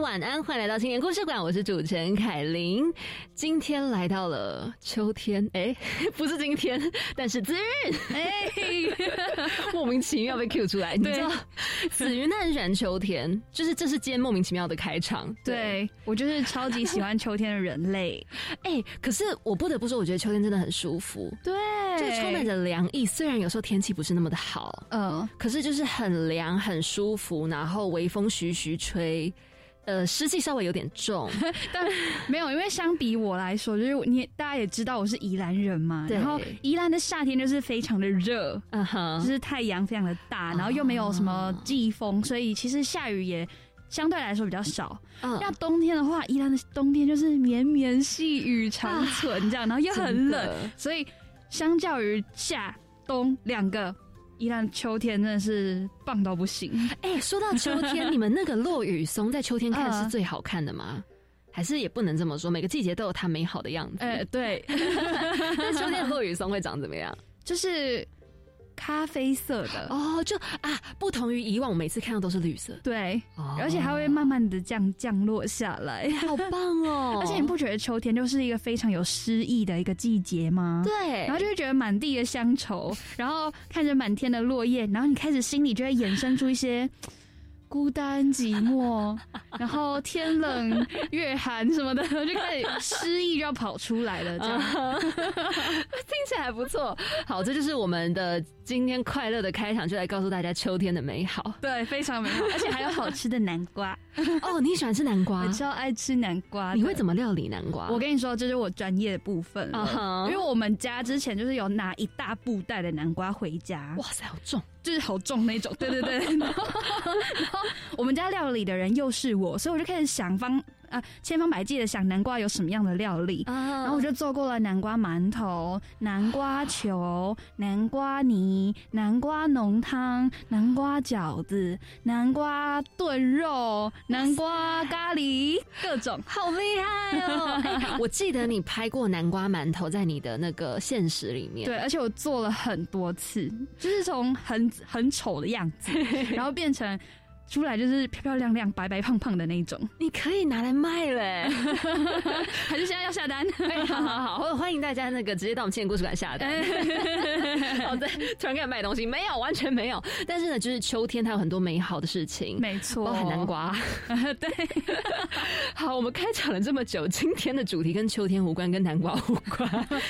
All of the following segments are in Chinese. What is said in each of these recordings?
晚安，欢迎来到青年故事馆，我是主持人凯琳。今天来到了秋天，哎，不是今天，但是子云，哎，莫名其妙被 Q 出来，你知道，子云他很喜欢秋天，就是这是今天莫名其妙的开场。对我就是超级喜欢秋天的人类，哎，可是我不得不说，我觉得秋天真的很舒服，对，就充满着凉意。虽然有时候天气不是那么的好，嗯，可是就是很凉很舒服，然后微风徐徐吹。呃，湿气稍微有点重，但没有，因为相比我来说，就是你大家也知道我是宜兰人嘛，然后宜兰的夏天就是非常的热，嗯哼，就是太阳非常的大，然后又没有什么季风，所以其实下雨也相对来说比较少。那冬天的话，宜兰的冬天就是绵绵细雨长存这样，然后又很冷，所以相较于夏冬两个。宜兰秋天真的是棒到不行！哎，说到秋天，你们那个落雨松在秋天看是最好看的吗？还是也不能这么说？每个季节都有它美好的样子。哎，对。那秋天的落雨松会长怎么样？就是。咖啡色的哦，就啊，不同于以往，我每次看到都是绿色，对，而且还会慢慢的降降落下来，好棒哦！而且你不觉得秋天就是一个非常有诗意的一个季节吗？对，然后就会觉得满地的乡愁，然后看着满天的落叶，然后你开始心里就会衍生出一些。孤单寂寞，然后天冷月寒什么的，就开始失意就要跑出来了，这样 听起来还不错。好，这就是我们的今天快乐的开场，就来告诉大家秋天的美好。对，非常美好，而且还有好吃的南瓜。哦，你喜欢吃南瓜？我超爱吃南瓜。你会怎么料理南瓜？我跟你说，这是我专业的部分了。因为我们家之前就是有拿一大布袋的南瓜回家。哇塞，好重！就是好重那种，对对对。然后我们家料理的人又是我，所以我就开始想方。啊，千方百计的想南瓜有什么样的料理，然后我就做过了南瓜馒头、南瓜球、南瓜泥、南瓜浓汤、南瓜饺子、南瓜炖肉、南瓜咖喱，各种，好厉害哦！我记得你拍过南瓜馒头在你的那个现实里面，对，而且我做了很多次，就是从很很丑的样子，然后变成。出来就是漂漂亮亮、白白胖胖的那种，你可以拿来卖嘞，还是现在要下单？哎好好好，欢迎大家那个直接到我们青年故事馆下单。好 对，突然开始卖东西，没有，完全没有。但是呢，就是秋天它有很多美好的事情，没错，包含南瓜。对，好，我们开场了这么久，今天的主题跟秋天无关，跟南瓜无关。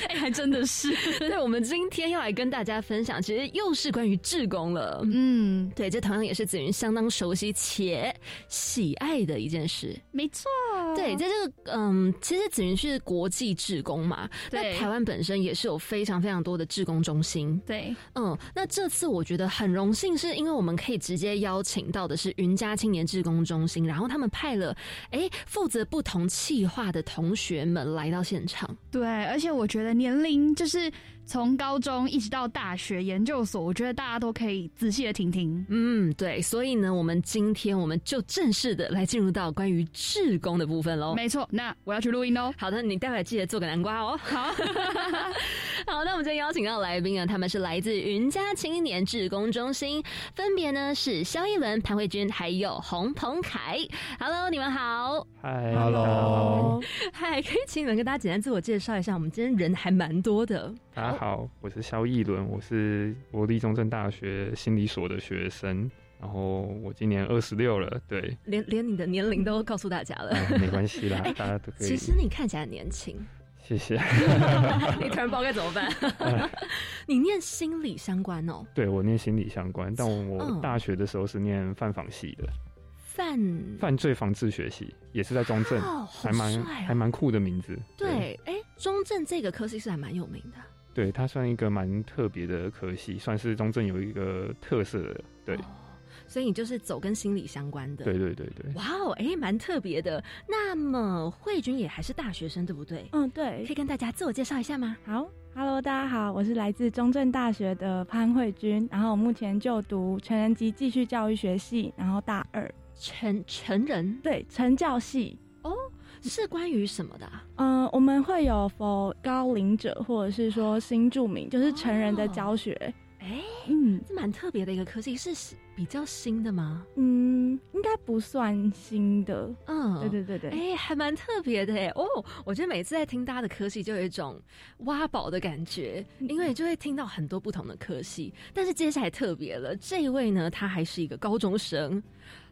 哎，还真的是。对，我们今天要来跟大家分享，其实又是关于志工了。嗯，对，这同样也是子云相当熟。熟悉且喜爱的一件事，没错。对，在这个嗯，其实紫云是国际志工嘛，那台湾本身也是有非常非常多的志工中心。对，嗯，那这次我觉得很荣幸，是因为我们可以直接邀请到的是云家青年志工中心，然后他们派了哎负责不同企划的同学们来到现场。对，而且我觉得年龄就是。从高中一直到大学研究所，我觉得大家都可以仔细的听听。嗯，对，所以呢，我们今天我们就正式的来进入到关于志工的部分喽。没错，那我要去录音喽。好的，你待会记得做个南瓜哦。好，好，那我们今天邀请到来宾啊，他们是来自云家青年志工中心，分别呢是肖一伦、潘慧君还有洪鹏凯。Hello，你们好。嗨，Hello，嗨，可以请你们跟大家简单自我介绍一下。我们今天人还蛮多的。好，我是肖逸伦，我是国立中正大学心理所的学生，然后我今年二十六了，对，连连你的年龄都告诉大家了，没关系啦，大家都可以。其实你看起来年轻，谢谢。你突然不知道该怎么办？你念心理相关哦？对，我念心理相关，但我大学的时候是念犯法系的，犯犯罪防治学系，也是在中正，还蛮还蛮酷的名字。对，哎，中正这个科系是还蛮有名的。对，它算一个蛮特别的科系，算是中正有一个特色的。对，所以你就是走跟心理相关的。对对对对。哇哦，哎，蛮特别的。那么慧君也还是大学生，对不对？嗯，对。可以跟大家自我介绍一下吗？好。Hello，大家好，我是来自中正大学的潘慧君，然后我目前就读成人及继续教育学系，然后大二成成人对成教系哦，是关于什么的？嗯，我们会有 for 高龄者或者是说新住民，就是成人的教学。哎，嗯，这蛮特别的一个科技，是比较新的吗？嗯，应该不算新的。嗯，对对对对，哎，还蛮特别的哎。哦，我觉得每次在听大家的科系，就有一种挖宝的感觉，因为就会听到很多不同的科系。但是接下来特别了，这一位呢，他还是一个高中生。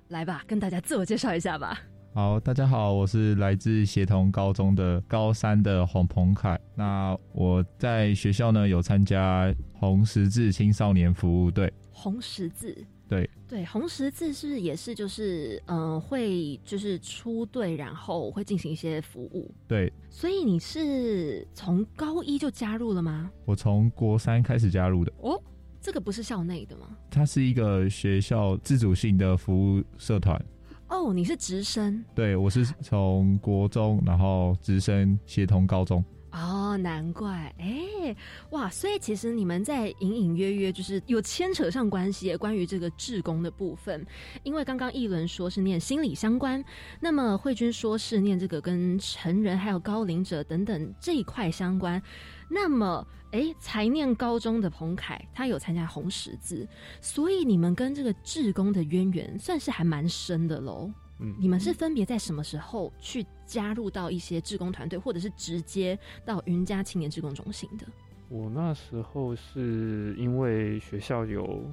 来吧，跟大家自我介绍一下吧。好，大家好，我是来自协同高中的高三的洪鹏凯。那我在学校呢有参加红十字青少年服务队。红十字，对对，红十字是不是也是就是嗯会就是出队，然后会进行一些服务？对，所以你是从高一就加入了吗？我从国三开始加入的。哦，这个不是校内的吗？它是一个学校自主性的服务社团。哦，你是直升？对，我是从国中，然后直升协同高中。哦，难怪，哎，哇，所以其实你们在隐隐约约就是有牵扯上关系，关于这个志工的部分。因为刚刚议伦说是念心理相关，那么慧君说是念这个跟成人还有高龄者等等这一块相关。那么，哎，才念高中的彭凯，他有参加红十字，所以你们跟这个志工的渊源算是还蛮深的喽。嗯，你们是分别在什么时候去加入到一些志工团队，或者是直接到云家青年志工中心的？我那时候是因为学校有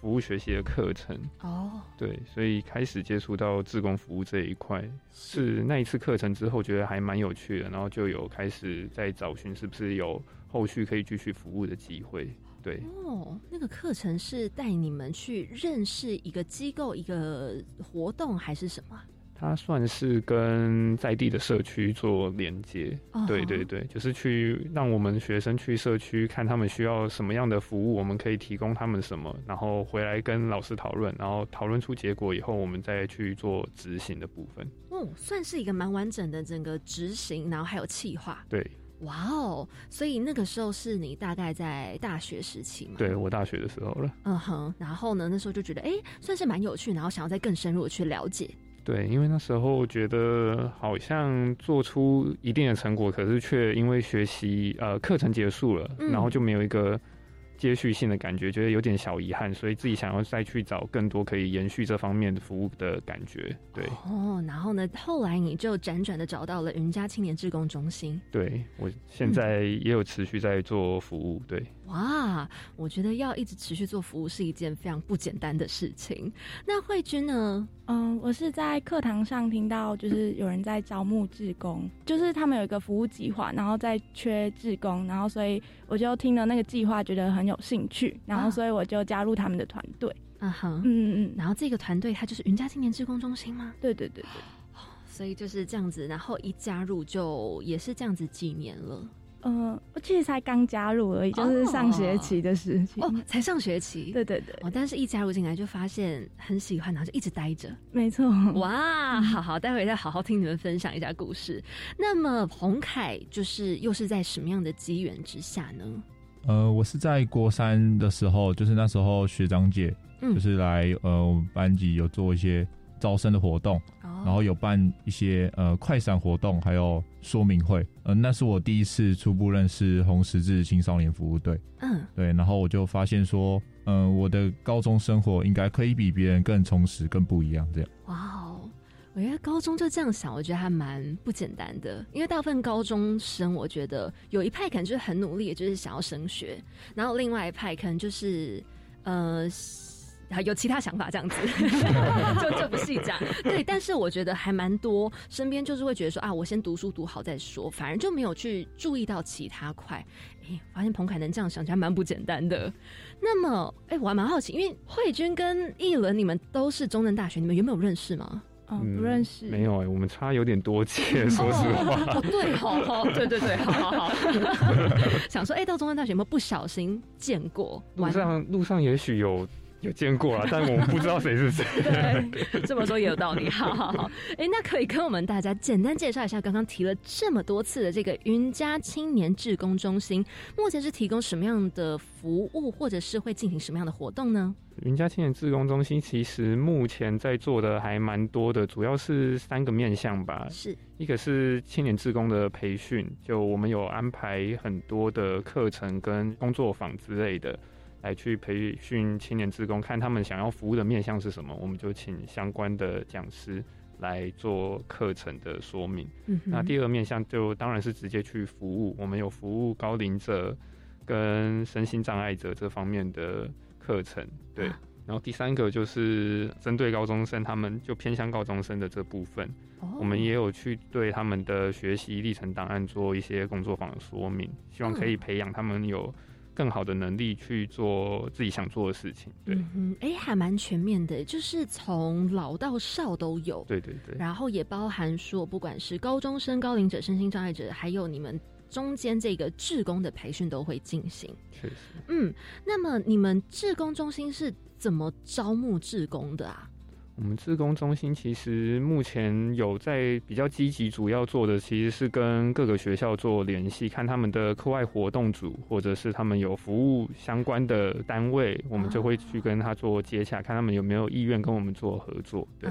服务学习的课程哦，对，所以开始接触到志工服务这一块。是那一次课程之后，觉得还蛮有趣的，然后就有开始在找寻是不是有后续可以继续服务的机会。对哦，那个课程是带你们去认识一个机构、一个活动，还是什么？它算是跟在地的社区做连接。对对对，就是去让我们学生去社区看他们需要什么样的服务，我们可以提供他们什么，然后回来跟老师讨论，然后讨论出结果以后，我们再去做执行的部分。嗯，算是一个蛮完整的整个执行，然后还有企划。对。哇哦！所以那个时候是你大概在大学时期吗？对我大学的时候了。嗯哼，然后呢，那时候就觉得哎，算是蛮有趣，然后想要再更深入的去了解。对，因为那时候觉得好像做出一定的成果，可是却因为学习呃课程结束了，然后就没有一个。接续性的感觉，觉得有点小遗憾，所以自己想要再去找更多可以延续这方面的服务的感觉。对哦，然后呢，后来你就辗转的找到了云家青年志工中心。对我现在也有持续在做服务。对，哇，我觉得要一直持续做服务是一件非常不简单的事情。那慧君呢？嗯，我是在课堂上听到，就是有人在招募志工，就是他们有一个服务计划，然后在缺志工，然后所以我就听了那个计划，觉得很有兴趣，然后所以我就加入他们的团队。嗯哼，嗯嗯，然后这个团队它就是云家青年志工中心吗？对对对对，所以就是这样子，然后一加入就也是这样子几年了。嗯，我其实才刚加入而已，就是上学期的事情哦，才上学期，对对对，哦，但是一加入进来就发现很喜欢，然后就一直待着，没错，哇，好好，待会再好好听你们分享一下故事。那么洪凯就是又是在什么样的机缘之下呢？呃，我是在国三的时候，就是那时候学长姐就是来呃我们班级有做一些。招生的活动，然后有办一些呃快闪活动，还有说明会。嗯，那是我第一次初步认识红十字青少年服务队。嗯，对，然后我就发现说，嗯，我的高中生活应该可以比别人更充实、更不一样。这样。哇哦，我觉得高中就这样想，我觉得还蛮不简单的。因为大部分高中生，我觉得有一派可能就是很努力，就是想要升学，然后另外一派可能就是呃。有其他想法这样子，就就不细讲。对，但是我觉得还蛮多，身边就是会觉得说啊，我先读书读好再说，反而就没有去注意到其他块。哎，发现彭凯能这样想，起来蛮不简单的。那么，哎，我还蛮好奇，因为慧君跟艺伦，你们都是中正大学，你们原本有认识吗？哦，不认识。没有哎，我们差有点多届，说实话。对，好好，对对对，好好好。想说，哎，到中正大学有没有不小心见过？路上路上也许有。有见过啊，但我们不知道谁是谁。对，这么说也有道理。好好好，哎，那可以跟我们大家简单介绍一下，刚刚提了这么多次的这个云家青年志工中心，目前是提供什么样的服务，或者是会进行什么样的活动呢？云家青年志工中心其实目前在做的还蛮多的，主要是三个面向吧。是一个是青年志工的培训，就我们有安排很多的课程跟工作坊之类的。来去培训青年职工，看他们想要服务的面向是什么，我们就请相关的讲师来做课程的说明。嗯，那第二个面向就当然是直接去服务，我们有服务高龄者跟身心障碍者这方面的课程。对，然后第三个就是针对高中生，他们就偏向高中生的这部分，我们也有去对他们的学习历程档案做一些工作坊的说明，希望可以培养他们有。更好的能力去做自己想做的事情，对，嗯，哎，还蛮全面的，就是从老到少都有，对对对，然后也包含说，不管是高中生、高龄者、身心障碍者，还有你们中间这个志工的培训都会进行，确实，嗯，那么你们志工中心是怎么招募志工的啊？我们自工中心其实目前有在比较积极，主要做的其实是跟各个学校做联系，看他们的课外活动组，或者是他们有服务相关的单位，我们就会去跟他做接洽，看他们有没有意愿跟我们做合作。对，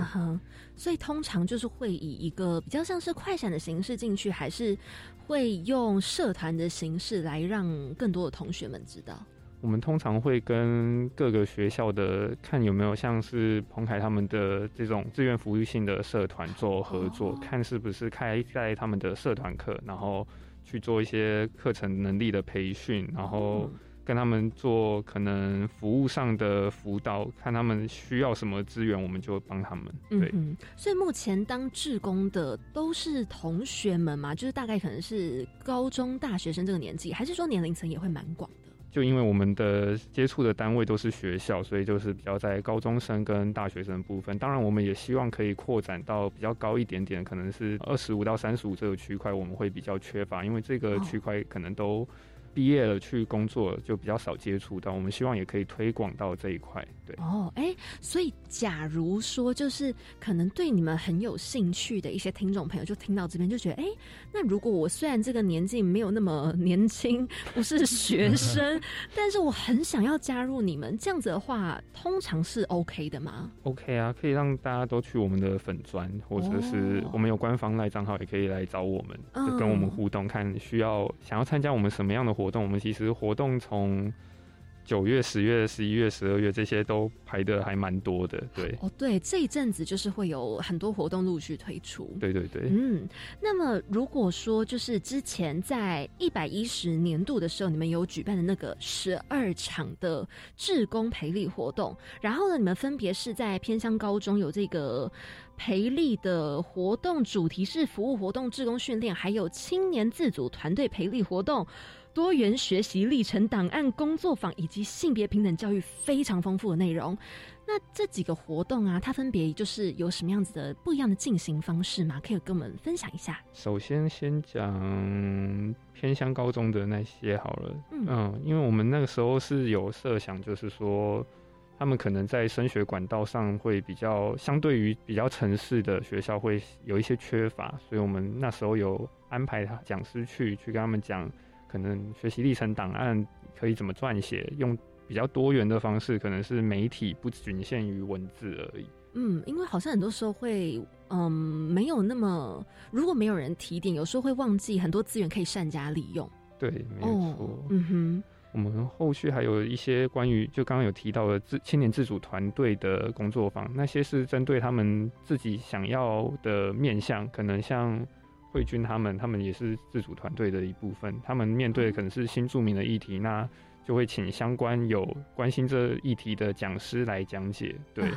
所以通常就是会以一个比较像是快闪的形式进去，还是会用社团的形式来让更多的同学们知道。我们通常会跟各个学校的看有没有像是彭凯他们的这种志愿服务性的社团做合作，看是不是开在他们的社团课，然后去做一些课程能力的培训，然后跟他们做可能服务上的辅导，看他们需要什么资源，我们就帮他们。对，所以目前当志工的都是同学们嘛，就是大概可能是高中大学生这个年纪，还是说年龄层也会蛮广的？就因为我们的接触的单位都是学校，所以就是比较在高中生跟大学生部分。当然，我们也希望可以扩展到比较高一点点，可能是二十五到三十五这个区块，我们会比较缺乏，因为这个区块可能都。毕业了去工作就比较少接触到，我们希望也可以推广到这一块。对哦，哎，所以假如说就是可能对你们很有兴趣的一些听众朋友，就听到这边就觉得，哎，那如果我虽然这个年纪没有那么年轻，不是学生，但是我很想要加入你们，这样子的话，通常是 OK 的吗？OK 啊，可以让大家都去我们的粉砖，或者是我们有官方赖账号，也可以来找我们，跟我们互动，看需要想要参加我们什么样的活。活动，我们其实活动从九月、十月、十一月、十二月这些都排的还蛮多的，对。哦，对，这一阵子就是会有很多活动陆续推出。对对对，嗯。那么如果说就是之前在一百一十年度的时候，你们有举办的那个十二场的志工培力活动，然后呢，你们分别是在偏乡高中有这个培力的活动，主题是服务活动、志工训练，还有青年自主团队培力活动。多元学习历程档案工作坊以及性别平等教育非常丰富的内容。那这几个活动啊，它分别就是有什么样子的不一样的进行方式吗？可以跟我们分享一下。首先，先讲偏乡高中的那些好了。嗯，因为我们那个时候是有设想，就是说他们可能在升学管道上会比较相对于比较城市的学校会有一些缺乏，所以我们那时候有安排他讲师去去跟他们讲。可能学习历程档案可以怎么撰写？用比较多元的方式，可能是媒体不仅限于文字而已。嗯，因为好像很多时候会，嗯，没有那么，如果没有人提点，有时候会忘记很多资源可以善加利用。对，没错。嗯哼，我们后续还有一些关于就刚刚有提到的自青年自主团队的工作坊，那些是针对他们自己想要的面向，可能像。慧君他们，他们也是自主团队的一部分。他们面对的可能是新著名的议题，那就会请相关有关心这议题的讲师来讲解。对，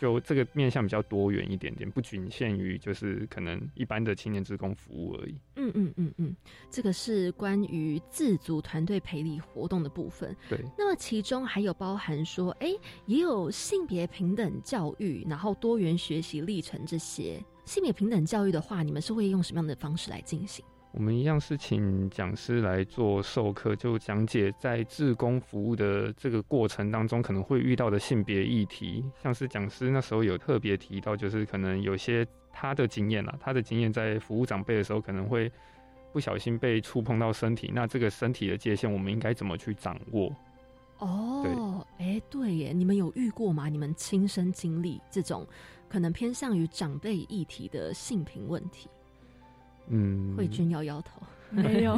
就这个面向比较多元一点点，不仅限于就是可能一般的青年职工服务而已。嗯嗯嗯嗯，这个是关于自主团队培力活动的部分。对，那么其中还有包含说，哎，也有性别平等教育，然后多元学习历程这些。性别平等教育的话，你们是会用什么样的方式来进行？我们一样是请讲师来做授课，就讲解在志工服务的这个过程当中可能会遇到的性别议题。像是讲师那时候有特别提到，就是可能有些他的经验啦，他的经验在服务长辈的时候可能会不小心被触碰到身体，那这个身体的界限我们应该怎么去掌握？哦，哎，对耶，你们有遇过吗？你们亲身经历这种可能偏向于长辈议题的性平问题？嗯，慧君摇摇头，没有，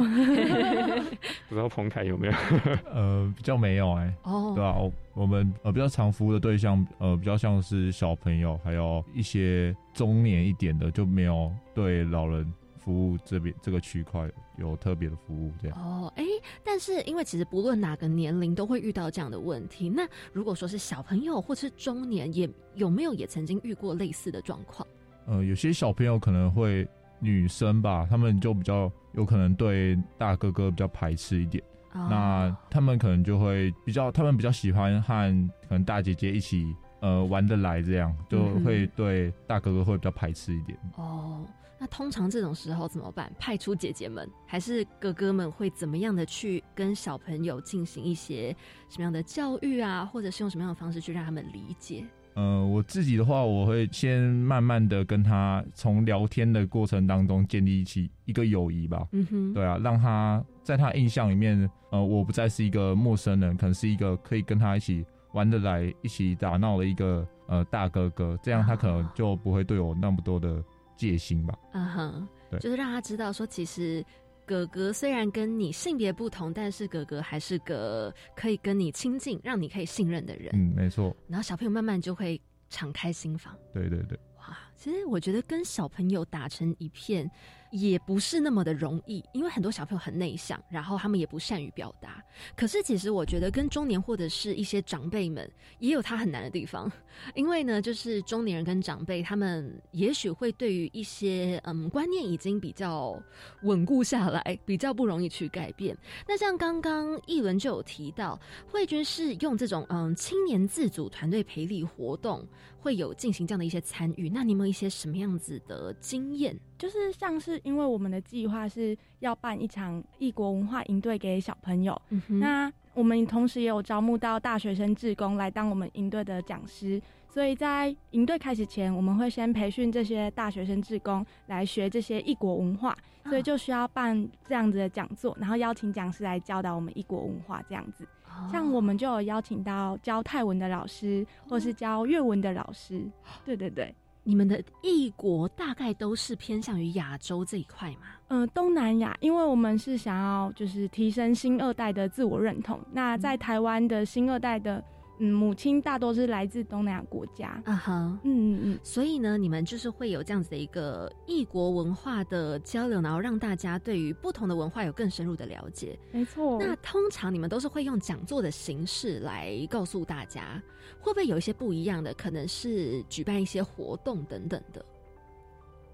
不知道彭凯有没有？呃，比较没有哎，哦，对啊，我们呃比较常服务的对象，呃，比较像是小朋友，还有一些中年一点的，就没有对老人服务这边这个区块有特别的服务这样。哦，哎，但是因为其实不论哪个年龄都会遇到这样的问题，那如果说是小朋友或是中年，也有没有也曾经遇过类似的状况？呃，有些小朋友可能会。女生吧，他们就比较有可能对大哥哥比较排斥一点，那他们可能就会比较，他们比较喜欢和可能大姐姐一起呃玩得来，这样就会对大哥哥会比较排斥一点。哦，那通常这种时候怎么办？派出姐姐们还是哥哥们会怎么样的去跟小朋友进行一些什么样的教育啊，或者是用什么样的方式去让他们理解？嗯，我自己的话，我会先慢慢的跟他从聊天的过程当中建立起一个友谊吧。嗯哼，对啊，让他在他印象里面，呃，我不再是一个陌生人，可能是一个可以跟他一起玩得来、一起打闹的一个呃大哥哥，这样他可能就不会对我那么多的戒心吧。嗯哼，对，就是让他知道说，其实。哥哥虽然跟你性别不同，但是哥哥还是个可以跟你亲近、让你可以信任的人。嗯，没错。然后小朋友慢慢就会敞开心房。对对对。哇，其实我觉得跟小朋友打成一片。也不是那么的容易，因为很多小朋友很内向，然后他们也不善于表达。可是其实我觉得跟中年或者是一些长辈们也有他很难的地方，因为呢，就是中年人跟长辈他们也许会对于一些嗯观念已经比较稳固下来，比较不容易去改变。那像刚刚一轮就有提到，慧君是用这种嗯青年自主团队培力活动会有进行这样的一些参与，那你们一些什么样子的经验？就是像是因为我们的计划是要办一场异国文化营队给小朋友，那我们同时也有招募到大学生志工来当我们营队的讲师，所以在营队开始前，我们会先培训这些大学生志工来学这些异国文化，所以就需要办这样子的讲座，然后邀请讲师来教导我们异国文化这样子。像我们就有邀请到教泰文的老师，或是教粤文的老师，对对对。你们的异国大概都是偏向于亚洲这一块吗？嗯，东南亚，因为我们是想要就是提升新二代的自我认同。那在台湾的新二代的。嗯，母亲大多是来自东南亚国家。啊哈，嗯嗯嗯，所以呢，你们就是会有这样子的一个异国文化的交流，然后让大家对于不同的文化有更深入的了解。没错。那通常你们都是会用讲座的形式来告诉大家，会不会有一些不一样的？可能是举办一些活动等等的。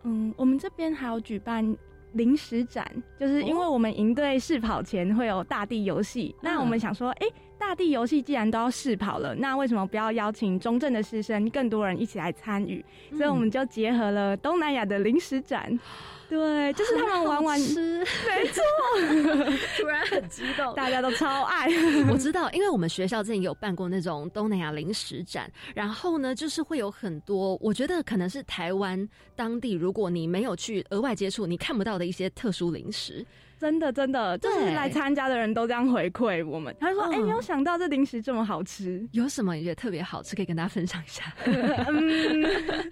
嗯，我们这边还有举办临时展，就是因为我们营队试跑前会有大地游戏，那我们想说，哎。大地游戏既然都要试跑了，那为什么不要邀请中正的师生更多人一起来参与？所以我们就结合了东南亚的零食展，对，就是他们玩玩吃，没错，突然很激动，大家都超爱。我知道，因为我们学校之前有办过那种东南亚零食展，然后呢，就是会有很多，我觉得可能是台湾当地，如果你没有去额外接触，你看不到的一些特殊零食。真的，真的，就是来参加的人都这样回馈我们。他说：“哎，没有想到这零食这么好吃，有什么也特别好吃，可以跟大家分享一下。”嗯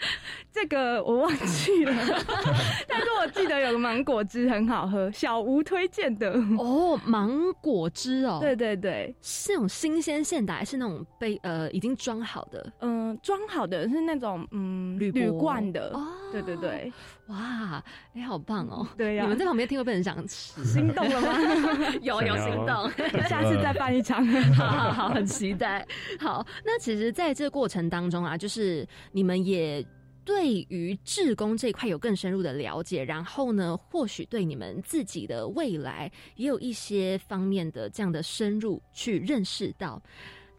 这个我忘记了，但是我记得有个芒果汁很好喝，小吴推荐的哦。芒果汁哦，对对对，是那种新鲜现打，还是那种被呃已经装好的？嗯，装好的是那种嗯铝铝罐的。哦，对对对，哇，哎，好棒哦。对呀，你们在旁边听会不会很想吃？心动了吗？有有心动，下次再办一场，好好好，很期待。好，那其实在这个过程当中啊，就是你们也对于志工这一块有更深入的了解，然后呢，或许对你们自己的未来也有一些方面的这样的深入去认识到。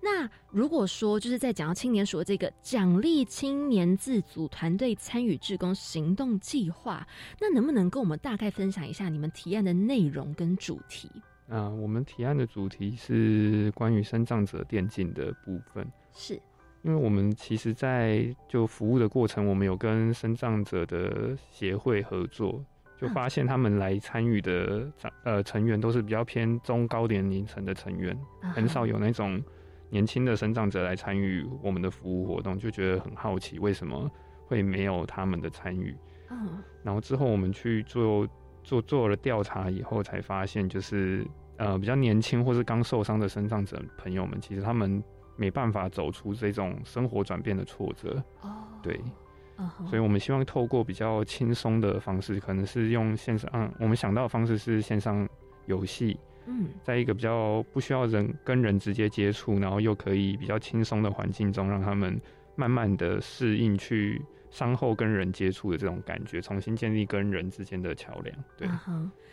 那如果说就是在讲到青年署的这个奖励青年自组团队参与志工行动计划，那能不能跟我们大概分享一下你们提案的内容跟主题？啊，我们提案的主题是关于生障者电竞的部分，是因为我们其实，在就服务的过程，我们有跟生障者的协会合作。就发现他们来参与的呃成员都是比较偏中高年龄层的成员，很少有那种年轻的生长者来参与我们的服务活动，就觉得很好奇为什么会没有他们的参与。嗯，然后之后我们去做做做了调查以后，才发现就是呃比较年轻或是刚受伤的生长者朋友们，其实他们没办法走出这种生活转变的挫折。哦，对。所以，我们希望透过比较轻松的方式，可能是用线上，嗯，我们想到的方式是线上游戏，嗯，在一个比较不需要人跟人直接接触，然后又可以比较轻松的环境中，让他们慢慢的适应去伤后跟人接触的这种感觉，重新建立跟人之间的桥梁。对，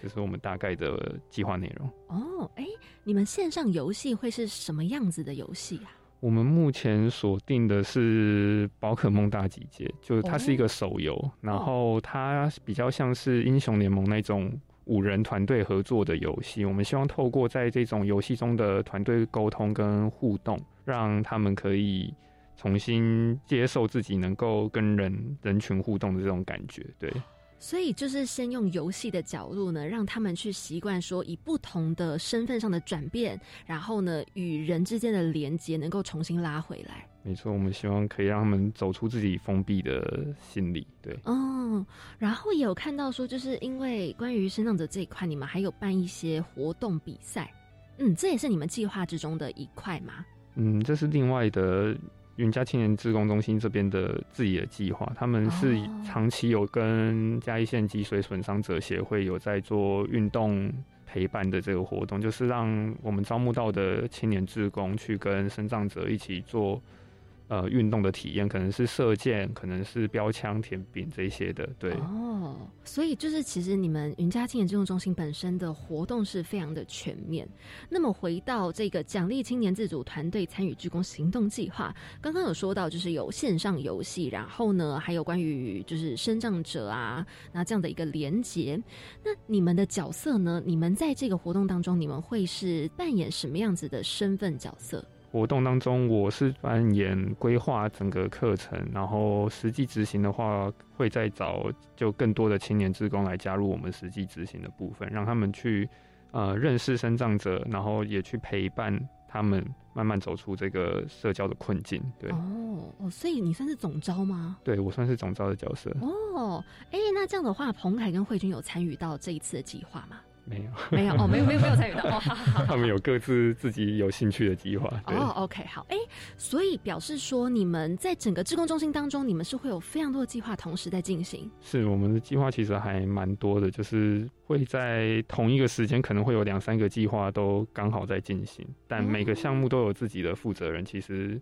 这是我们大概的计划内容。哦，哎，你们线上游戏会是什么样子的游戏啊？我们目前锁定的是宝可梦大集结，就是它是一个手游，然后它比较像是英雄联盟那种五人团队合作的游戏。我们希望透过在这种游戏中的团队沟通跟互动，让他们可以重新接受自己能够跟人人群互动的这种感觉，对。所以就是先用游戏的角度呢，让他们去习惯说以不同的身份上的转变，然后呢与人之间的连接能够重新拉回来。没错，我们希望可以让他们走出自己封闭的心理。对，嗯，然后也有看到说，就是因为关于生长者这一块，你们还有办一些活动比赛，嗯，这也是你们计划之中的一块吗？嗯，这是另外的。云嘉青年志工中心这边的自己的计划，他们是长期有跟嘉义县脊髓损伤者协会有在做运动陪伴的这个活动，就是让我们招募到的青年志工去跟生长者一起做。呃，运动的体验可能是射箭，可能是标枪、甜饼这些的，对。哦，所以就是其实你们云家青年运动中心本身的活动是非常的全面。那么回到这个奖励青年自主团队参与鞠躬行动计划，刚刚有说到就是有线上游戏，然后呢还有关于就是生障者啊那这样的一个连结。那你们的角色呢？你们在这个活动当中，你们会是扮演什么样子的身份角色？活动当中，我是扮演规划整个课程，然后实际执行的话，会再找就更多的青年职工来加入我们实际执行的部分，让他们去呃认识生障者，然后也去陪伴他们慢慢走出这个社交的困境。对哦哦，所以你算是总招吗？对我算是总招的角色。哦，哎，那这样的话，彭凯跟慧君有参与到这一次的计划吗？没有，没有哦，没有没有没有参与到哦。他们有各自自己有兴趣的计划。哦，OK，好，哎，所以表示说，你们在整个志工中心当中，你们是会有非常多的计划同时在进行。是，我们的计划其实还蛮多的，就是会在同一个时间，可能会有两三个计划都刚好在进行，但每个项目都有自己的负责人。其实。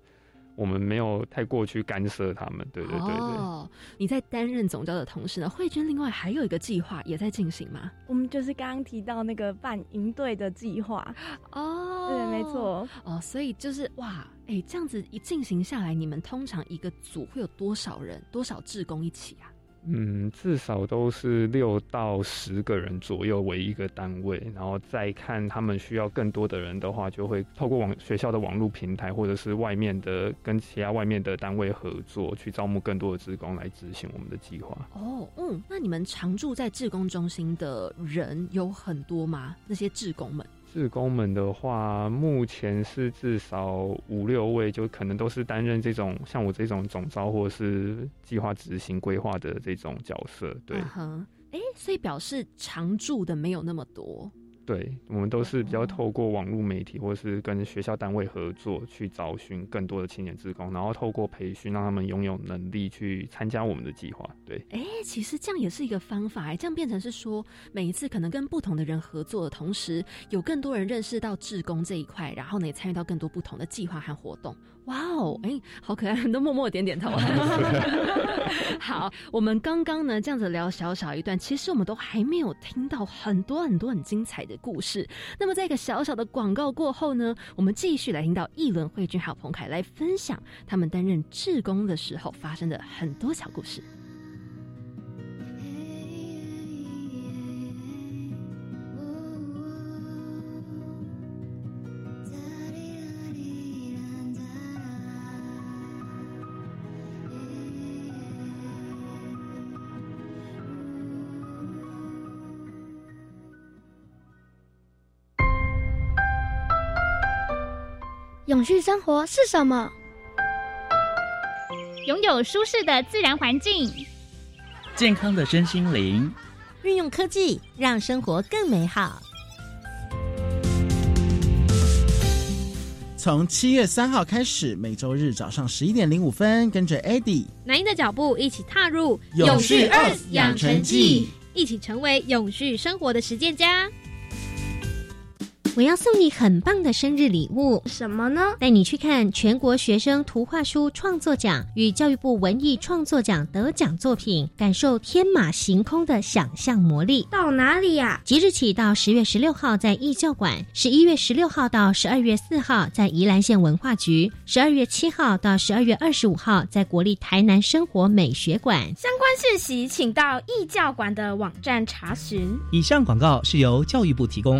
我们没有太过去干涉他们，对对对对。哦，你在担任总教的同时呢，慧娟另外还有一个计划也在进行吗？我们就是刚刚提到那个办营队的计划。哦，对，没错。哦，所以就是哇，哎，这样子一进行下来，你们通常一个组会有多少人，多少志工一起啊？嗯，至少都是六到十个人左右为一个单位，然后再看他们需要更多的人的话，就会透过网学校的网络平台，或者是外面的跟其他外面的单位合作，去招募更多的职工来执行我们的计划。哦，嗯，那你们常住在志工中心的人有很多吗？那些志工们？志工们的话，目前是至少五六位，就可能都是担任这种像我这种总招或是计划执行规划的这种角色。对，哎，所以表示常驻的没有那么多。对，我们都是比较透过网络媒体，或是跟学校单位合作，去找寻更多的青年职工，然后透过培训，让他们拥有能力去参加我们的计划。对，哎，其实这样也是一个方法，哎，这样变成是说，每一次可能跟不同的人合作的同时，有更多人认识到志工这一块，然后呢，也参与到更多不同的计划和活动。哇哦，哎，好可爱，都默默点点头。好，我们刚刚呢这样子聊小小一段，其实我们都还没有听到很多很多很精彩的故事。那么在一个小小的广告过后呢，我们继续来听到议伦慧君还有彭凯来分享他们担任志工的时候发生的很多小故事。永续生活是什么？拥有舒适的自然环境，健康的身心灵，运用科技让生活更美好。从七月三号开始，每周日早上十一点零五分，跟着 Eddie 南英的脚步，一起踏入永续二养成记，一起成为永续生活的实践家。我要送你很棒的生日礼物，什么呢？带你去看全国学生图画书创作奖与教育部文艺创作奖得奖作品，感受天马行空的想象魔力。到哪里呀？即日起到十月十六号在艺教馆，十一月十六号到十二月四号在宜兰县文化局，十二月七号到十二月二十五号在国立台南生活美学馆。相关讯息请到艺教馆的网站查询。以上广告是由教育部提供。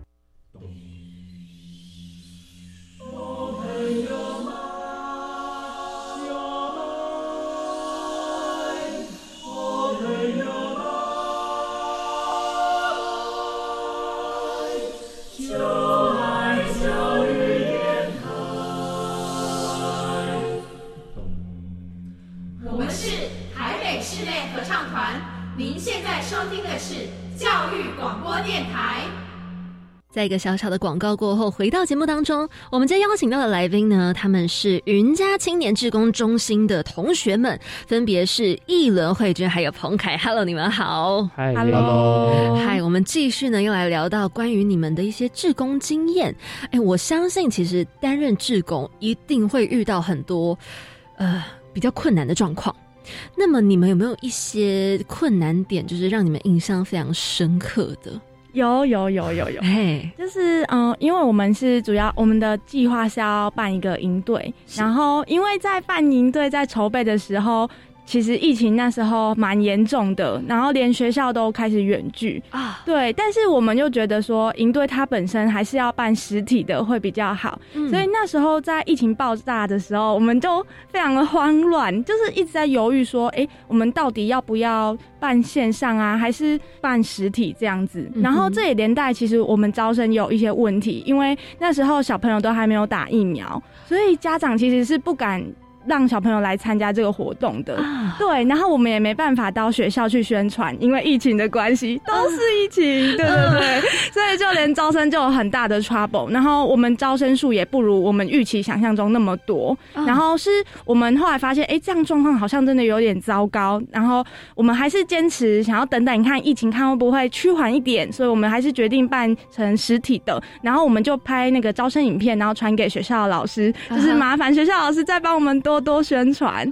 在一个小小的广告过后，回到节目当中，我们今天邀请到的来宾呢，他们是云家青年志工中心的同学们，分别是艺伦、慧娟还有彭凯。Hello，你们好。Hello，嗨，我们继续呢，又来聊到关于你们的一些志工经验。哎，我相信其实担任志工一定会遇到很多呃比较困难的状况。那么你们有没有一些困难点，就是让你们印象非常深刻的？有有有有有，就是嗯，因为我们是主要我们的计划是要办一个营队，然后因为在办营队在筹备的时候。其实疫情那时候蛮严重的，然后连学校都开始远距啊。对，但是我们又觉得说，营队它本身还是要办实体的会比较好，所以那时候在疫情爆炸的时候，我们就非常的慌乱，就是一直在犹豫说，哎，我们到底要不要办线上啊，还是办实体这样子？然后这也连带其实我们招生有一些问题，因为那时候小朋友都还没有打疫苗，所以家长其实是不敢。让小朋友来参加这个活动的，对，然后我们也没办法到学校去宣传，因为疫情的关系，都是疫情，对对对，所以就连招生就有很大的 trouble，然后我们招生数也不如我们预期想象中那么多，然后是我们后来发现，哎，这样状况好像真的有点糟糕，然后我们还是坚持想要等等看疫情，看会不会趋缓一点，所以我们还是决定办成实体的，然后我们就拍那个招生影片，然后传给学校的老师，就是麻烦学校老师再帮我们多。多多宣传，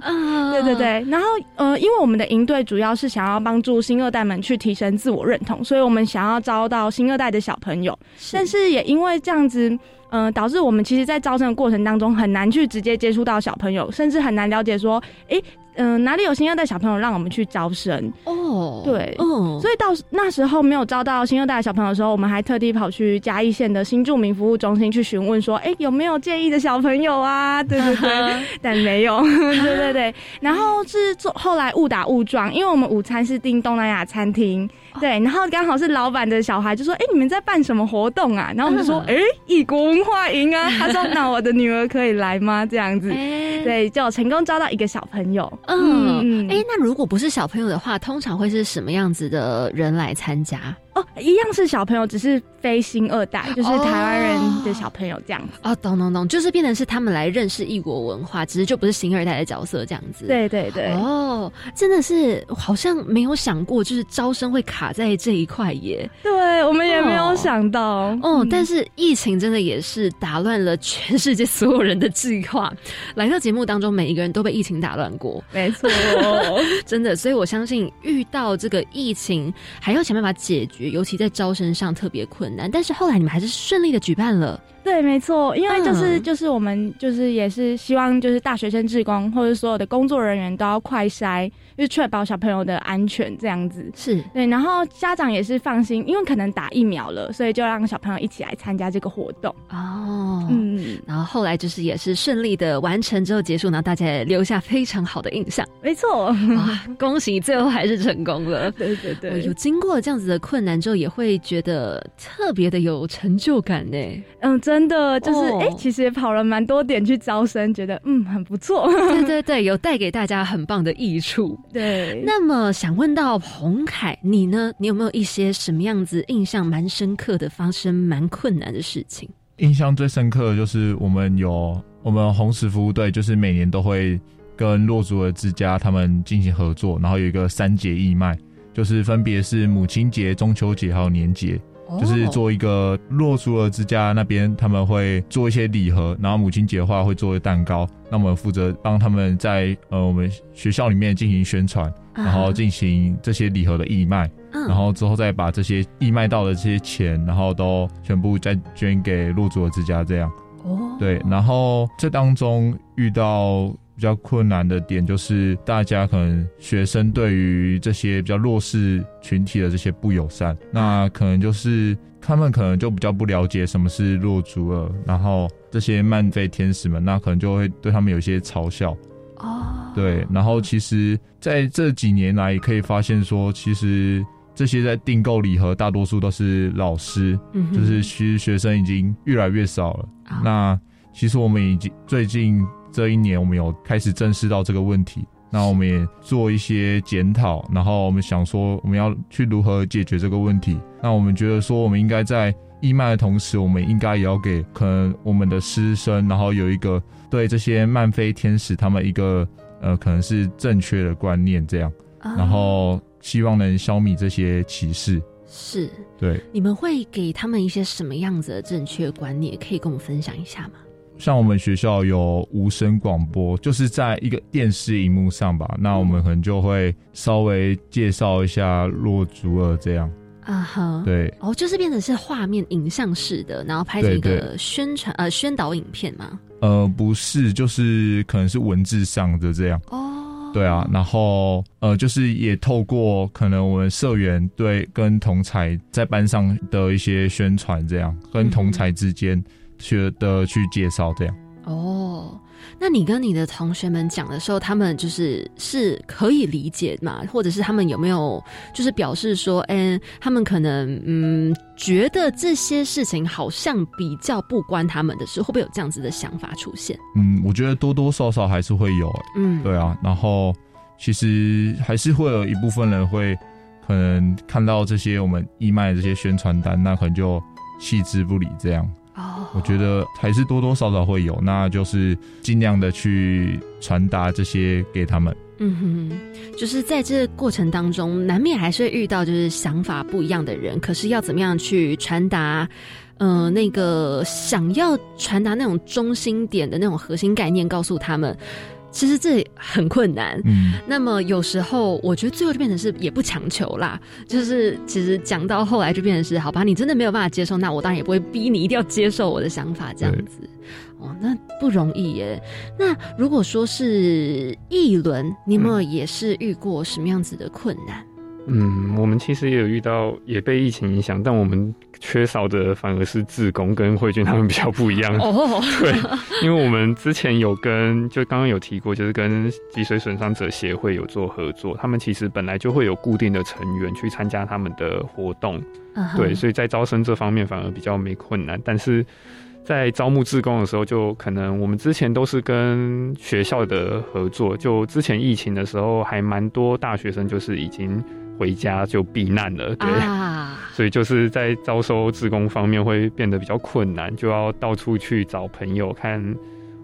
对对对，然后呃，因为我们的营队主要是想要帮助新二代们去提升自我认同，所以我们想要招到新二代的小朋友，但是也因为这样子，嗯，导致我们其实，在招生的过程当中很难去直接接触到小朋友，甚至很难了解说，哎。嗯，哪里有新二代小朋友让我们去招生哦？对，哦，所以到那时候没有招到新二代小朋友的时候，我们还特地跑去嘉义县的新住民服务中心去询问说，哎，有没有建议的小朋友啊？对对对，但没有，对对对。然后是做后来误打误撞，因为我们午餐是订东南亚餐厅。对，然后刚好是老板的小孩就说：“哎，你们在办什么活动啊？”然后我们就说：“哎，异国文化营啊。”他说：“那我的女儿可以来吗？”这样子，对，就成功招到一个小朋友。嗯，哎，那如果不是小朋友的话，通常会是什么样子的人来参加？哦，一样是小朋友，只是非新二代，就是台湾人的小朋友这样子。哦，懂懂懂，就是变成是他们来认识异国文化，只是就不是新二代的角色这样子。对对对。哦，真的是好像没有想过，就是招生会卡在这一块耶。对，我们也没有想到。哦，但是疫情真的也是打乱了全世界所有人的计划。来到节目当中，每一个人都被疫情打乱过。没错，真的。所以我相信遇到这个疫情，还要想办法解决。尤其在招生上特别困难，但是后来你们还是顺利的举办了。对，没错，因为就是就是我们就是也是希望就是大学生志工或者所有的工作人员都要快筛。就确保小朋友的安全，这样子是对，然后家长也是放心，因为可能打疫苗了，所以就让小朋友一起来参加这个活动哦。嗯，然后后来就是也是顺利的完成之后结束，然后大家也留下非常好的印象。没错，哇恭喜最后还是成功了。对对对，有经过这样子的困难之后，也会觉得特别的有成就感呢。嗯，真的就是哎，其实也跑了蛮多点去招生，觉得嗯很不错。对对对，有带给大家很棒的益处。对，那么想问到洪凯，你呢？你有没有一些什么样子印象蛮深刻的、发生蛮困难的事情？印象最深刻的就是我们有我们红石服务队，就是每年都会跟洛祖尔之家他们进行合作，然后有一个三节义卖，就是分别是母亲节、中秋节还有年节。就是做一个洛祖尔之家那边，他们会做一些礼盒，然后母亲节的话会做蛋糕，那我们负责帮他们在呃我们学校里面进行宣传，然后进行这些礼盒的义卖，然后之后再把这些义卖到的这些钱，然后都全部再捐给洛祖尔之家这样。哦，对，然后这当中遇到。比较困难的点就是，大家可能学生对于这些比较弱势群体的这些不友善，那可能就是他们可能就比较不了解什么是弱族了，然后这些漫飞天使们，那可能就会对他们有一些嘲笑。哦，对，然后其实在这几年来也可以发现说，其实这些在订购礼盒大多数都是老师，嗯就是其实学生已经越来越少了。那其实我们已经最近。这一年，我们有开始正视到这个问题，那我们也做一些检讨，然后我们想说，我们要去如何解决这个问题。那我们觉得说，我们应该在义卖的同时，我们应该也要给可能我们的师生，然后有一个对这些漫飞天使他们一个呃，可能是正确的观念，这样，然后希望能消弭这些歧视。是，对，你们会给他们一些什么样子的正确观念？可以跟我们分享一下吗？像我们学校有无声广播，就是在一个电视荧幕上吧，那我们可能就会稍微介绍一下洛竹尔这样。啊哈，对，哦，就是变成是画面影像式的，然后拍成一个宣传呃宣导影片吗？呃，不是，就是可能是文字上的这样。哦，对啊，然后呃，就是也透过可能我们社员对跟同才在班上的一些宣传，这样跟同才之间。学的去介绍这样哦，那你跟你的同学们讲的时候，他们就是是可以理解嘛？或者是他们有没有就是表示说，哎，他们可能嗯觉得这些事情好像比较不关他们的事，会不会有这样子的想法出现？嗯，我觉得多多少少还是会有，嗯，对啊。然后其实还是会有一部分人会可能看到这些我们义卖这些宣传单，那可能就弃之不理这样。我觉得还是多多少少会有，那就是尽量的去传达这些给他们。嗯哼，就是在这过程当中，难免还是会遇到就是想法不一样的人，可是要怎么样去传达，呃，那个想要传达那种中心点的那种核心概念，告诉他们。其实这很困难，嗯，那么有时候我觉得最后就变成是也不强求啦，就是其实讲到后来就变成是，好吧，你真的没有办法接受，那我当然也不会逼你一定要接受我的想法这样子，哦，那不容易耶。那如果说是一轮，你们也是遇过什么样子的困难？嗯，我们其实也有遇到，也被疫情影响，但我们缺少的反而是自工跟慧君他们比较不一样。哦，对，因为我们之前有跟，就刚刚有提过，就是跟脊髓损伤者协会有做合作，他们其实本来就会有固定的成员去参加他们的活动，对，所以在招生这方面反而比较没困难。但是在招募自工的时候，就可能我们之前都是跟学校的合作，就之前疫情的时候还蛮多大学生就是已经。回家就避难了，对，所以就是在招收职工方面会变得比较困难，就要到处去找朋友看，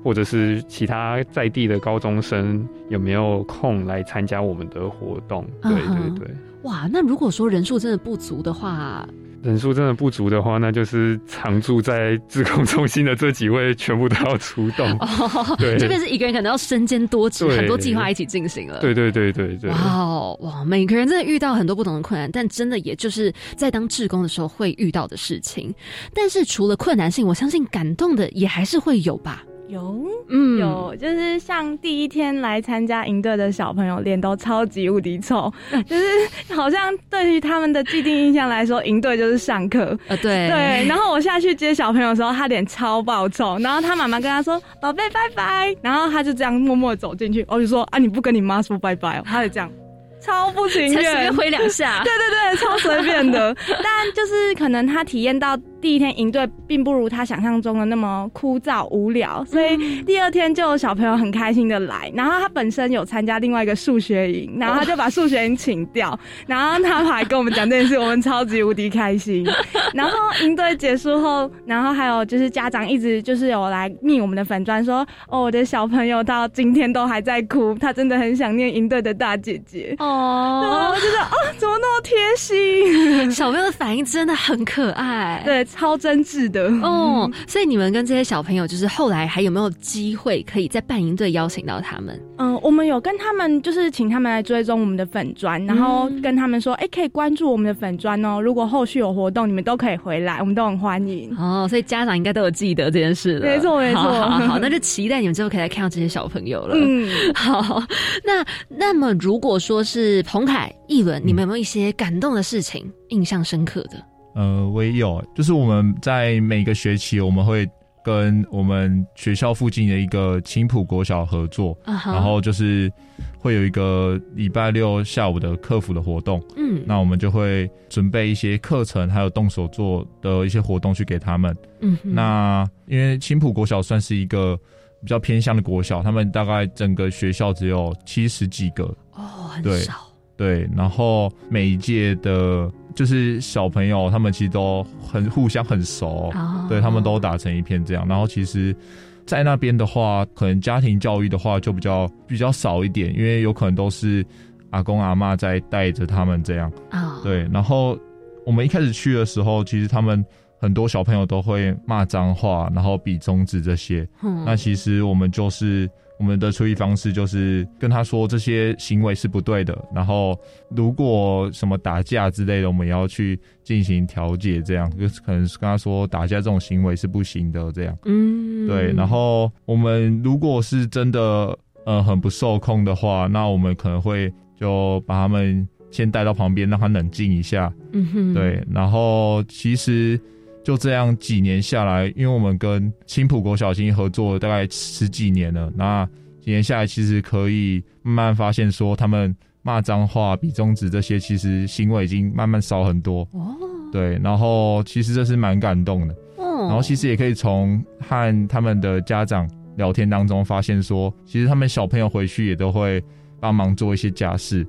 或者是其他在地的高中生有没有空来参加我们的活动。对对对。哇，那如果说人数真的不足的话。人数真的不足的话，那就是常住在自控中心的这几位全部都要出动。对，这边是一个人可能要身兼多职，很多计划一起进行了。对对对对对。哇哇，每个人真的遇到很多不同的困难，但真的也就是在当志工的时候会遇到的事情。但是除了困难性，我相信感动的也还是会有吧。有，嗯，有，就是像第一天来参加营队的小朋友，脸都超级无敌臭，就是好像对于他们的既定印象来说，营队就是上课，呃，对对。然后我下去接小朋友的时候，他脸超爆臭，然后他妈妈跟他说：“宝贝，拜拜。”然后他就这样默默走进去，我就说：“啊，你不跟你妈说拜拜哦？” 他就这样。超不情愿，随便挥两下，对对对，超随便的。但就是可能他体验到第一天营队并不如他想象中的那么枯燥无聊，所以第二天就有小朋友很开心的来。然后他本身有参加另外一个数学营，然后他就把数学营请掉，然后他还跟我们讲这件事，我们超级无敌开心。然后营队结束后，然后还有就是家长一直就是有来密我们的粉砖说，哦，我的小朋友到今天都还在哭，他真的很想念营队的大姐姐。哦，我觉得啊，怎么那么贴心？小朋友的反应真的很可爱，对，超真挚的哦。所以你们跟这些小朋友，就是后来还有没有机会可以在办营队邀请到他们？嗯，我们有跟他们，就是请他们来追踪我们的粉砖，然后跟他们说，哎，可以关注我们的粉砖哦。如果后续有活动，你们都可以回来，我们都很欢迎哦。所以家长应该都有记得这件事了，没错没错。好，好，那就期待你们之后可以来看到这些小朋友了。嗯，好。那那么如果说是。彭凯、一轮，你们有没有一些感动的事情，印象深刻的？呃，我也有，就是我们在每个学期，我们会跟我们学校附近的一个青浦国小合作，然后就是会有一个礼拜六下午的客服的活动。嗯，那我们就会准备一些课程，还有动手做的一些活动去给他们。嗯，那因为青浦国小算是一个比较偏向的国小，他们大概整个学校只有七十几个。哦，很少。对，然后每一届的，就是小朋友，他们其实都很互相很熟，对他们都打成一片这样。然后其实，在那边的话，可能家庭教育的话就比较比较少一点，因为有可能都是阿公阿妈在带着他们这样。啊，对。然后我们一开始去的时候，其实他们很多小朋友都会骂脏话，然后比中指这些。嗯，那其实我们就是。我们的处理方式就是跟他说这些行为是不对的，然后如果什么打架之类的，我们也要去进行调解，这样就可能是跟他说打架这种行为是不行的，这样。嗯，对。然后我们如果是真的呃很不受控的话，那我们可能会就把他们先带到旁边，让他冷静一下。嗯哼。对，然后其实。就这样几年下来，因为我们跟青浦国小已经合作大概十几年了，那几年下来，其实可以慢慢发现说，他们骂脏话、比中指这些，其实行为已经慢慢少很多。哦，对，然后其实这是蛮感动的。嗯，然后其实也可以从和他们的家长聊天当中发现说，其实他们小朋友回去也都会帮忙做一些家事。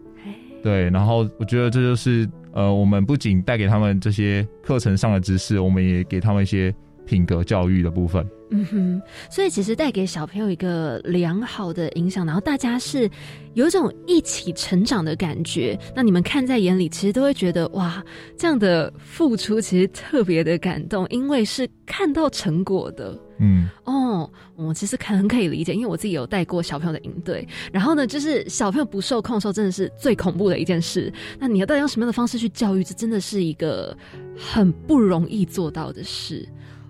对，然后我觉得这就是。呃，我们不仅带给他们这些课程上的知识，我们也给他们一些品格教育的部分。嗯哼，所以其实带给小朋友一个良好的影响，然后大家是有一种一起成长的感觉。那你们看在眼里，其实都会觉得哇，这样的付出其实特别的感动，因为是看到成果的。嗯，哦，我其实很可以理解，因为我自己有带过小朋友的营队，然后呢，就是小朋友不受控的时候，真的是最恐怖的一件事。那你要到底用什么样的方式去教育，这真的是一个很不容易做到的事。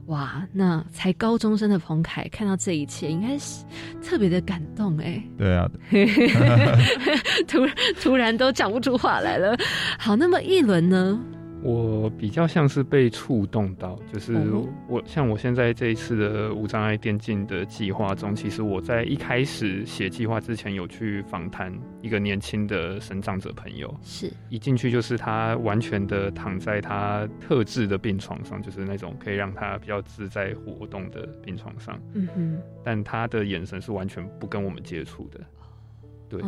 哇，那才高中生的彭凯看到这一切，应该是特别的感动哎。对啊，突然突然都讲不出话来了。好，那么一轮呢？我比较像是被触动到，就是我像我现在这一次的无障碍电竞的计划中，其实我在一开始写计划之前有去访谈一个年轻的生长者朋友，是。一进去就是他完全的躺在他特制的病床上，就是那种可以让他比较自在活动的病床上，嗯哼，但他的眼神是完全不跟我们接触的，对。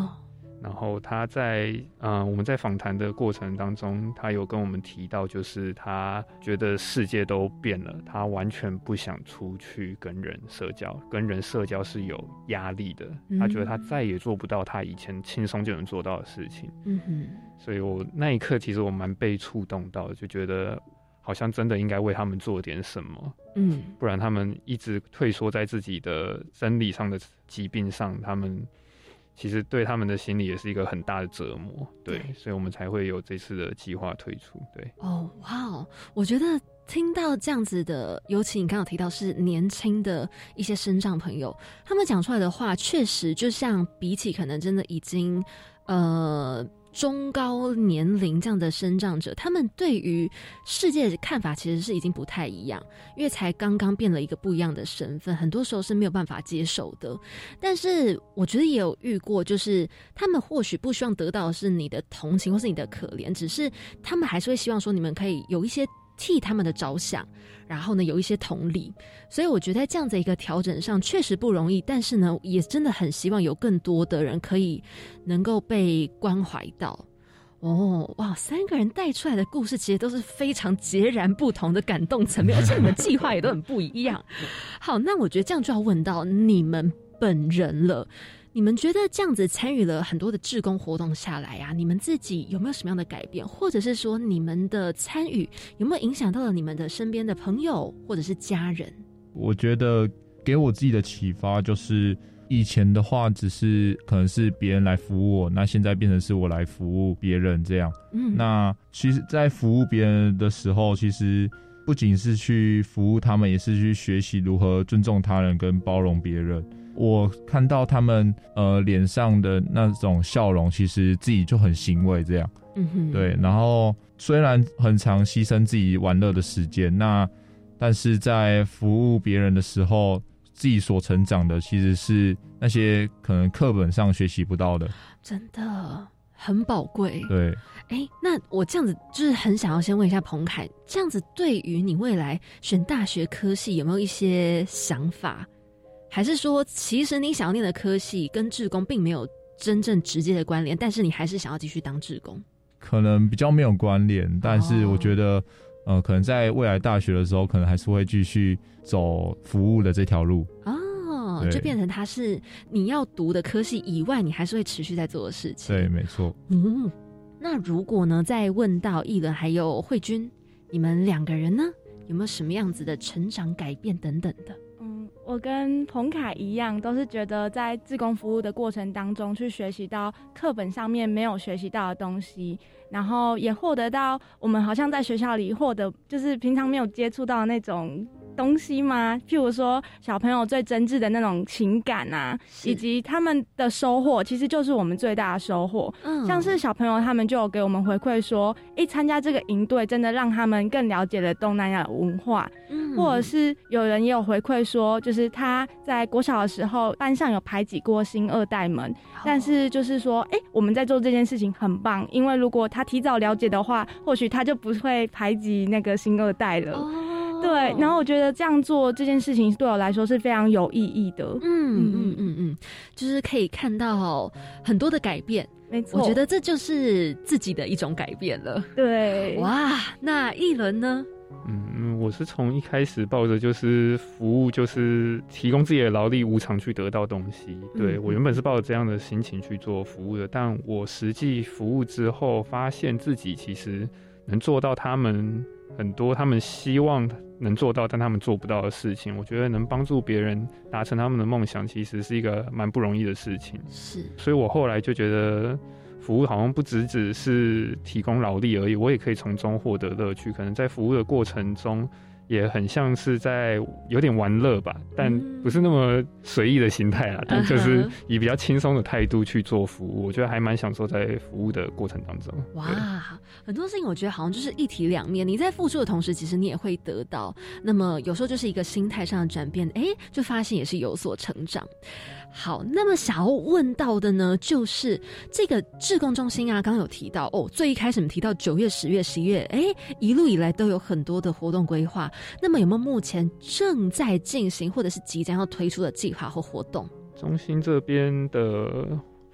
然后他在嗯，我们在访谈的过程当中，他有跟我们提到，就是他觉得世界都变了，他完全不想出去跟人社交，跟人社交是有压力的。他觉得他再也做不到他以前轻松就能做到的事情。嗯哼，所以我那一刻其实我蛮被触动到的，就觉得好像真的应该为他们做点什么。嗯，不然他们一直退缩在自己的生理上的疾病上，他们。其实对他们的心理也是一个很大的折磨，对，所以我们才会有这次的计划推出。对，哦，哇，我觉得听到这样子的，尤其你刚刚提到是年轻的一些生障朋友，他们讲出来的话，确实就像比起可能真的已经，呃。中高年龄这样的生长者，他们对于世界的看法其实是已经不太一样，因为才刚刚变了一个不一样的身份，很多时候是没有办法接受的。但是我觉得也有遇过，就是他们或许不希望得到的是你的同情或是你的可怜，只是他们还是会希望说你们可以有一些。替他们的着想，然后呢，有一些同理，所以我觉得在这样的一个调整上确实不容易，但是呢，也真的很希望有更多的人可以能够被关怀到。哦，哇，三个人带出来的故事其实都是非常截然不同的感动层面，而且你们计划也都很不一样。好，那我觉得这样就要问到你们本人了。你们觉得这样子参与了很多的志工活动下来啊，你们自己有没有什么样的改变，或者是说你们的参与有没有影响到了你们的身边的朋友或者是家人？我觉得给我自己的启发就是，以前的话只是可能是别人来服务我，那现在变成是我来服务别人这样。嗯，那其实，在服务别人的时候，其实不仅是去服务他们，也是去学习如何尊重他人跟包容别人。我看到他们呃脸上的那种笑容，其实自己就很欣慰。这样，嗯哼，对。然后虽然很常牺牲自己玩乐的时间，那但是在服务别人的时候，自己所成长的其实是那些可能课本上学习不到的，真的很宝贵。对，哎，那我这样子就是很想要先问一下彭凯，这样子对于你未来选大学科系有没有一些想法？还是说，其实你想要念的科系跟志工并没有真正直接的关联，但是你还是想要继续当志工？可能比较没有关联，但是我觉得，呃，可能在未来大学的时候，可能还是会继续走服务的这条路。哦，就变成它是你要读的科系以外，你还是会持续在做的事情。对，没错。嗯，那如果呢，再问到艺伦还有慧君，你们两个人呢，有没有什么样子的成长改变等等的？我跟彭凯一样，都是觉得在自工服务的过程当中，去学习到课本上面没有学习到的东西，然后也获得到我们好像在学校里获得，就是平常没有接触到那种。东西吗？譬如说，小朋友最真挚的那种情感啊，以及他们的收获，其实就是我们最大的收获。嗯，像是小朋友他们就有给我们回馈说，一参加这个营队，真的让他们更了解了东南亚文化。嗯，或者是有人也有回馈说，就是他在国小的时候，班上有排挤过新二代们，但是就是说，哎，我们在做这件事情很棒，因为如果他提早了解的话，或许他就不会排挤那个新二代了。对，然后我觉得这样做这件事情对我来说是非常有意义的。嗯嗯嗯嗯，就是可以看到很多的改变。没错，我觉得这就是自己的一种改变了。对，哇，那一轮呢？嗯，我是从一开始抱着就是服务，就是提供自己的劳力无偿去得到东西。对我原本是抱着这样的心情去做服务的，但我实际服务之后，发现自己其实能做到他们。很多他们希望能做到，但他们做不到的事情，我觉得能帮助别人达成他们的梦想，其实是一个蛮不容易的事情。是，所以我后来就觉得，服务好像不只只是提供劳力而已，我也可以从中获得乐趣。可能在服务的过程中。也很像是在有点玩乐吧，但不是那么随意的心态啊，但就是以比较轻松的态度去做服务，我觉得还蛮享受在服务的过程当中。哇，很多事情我觉得好像就是一体两面，你在付出的同时，其实你也会得到。那么有时候就是一个心态上的转变，哎，就发现也是有所成长。好，那么想要问到的呢，就是这个志工中心啊，刚有提到哦，最一开始我们提到九月、十月、十一月，哎，一路以来都有很多的活动规划。那么有没有目前正在进行或者是即将要推出的计划或活动？中心这边的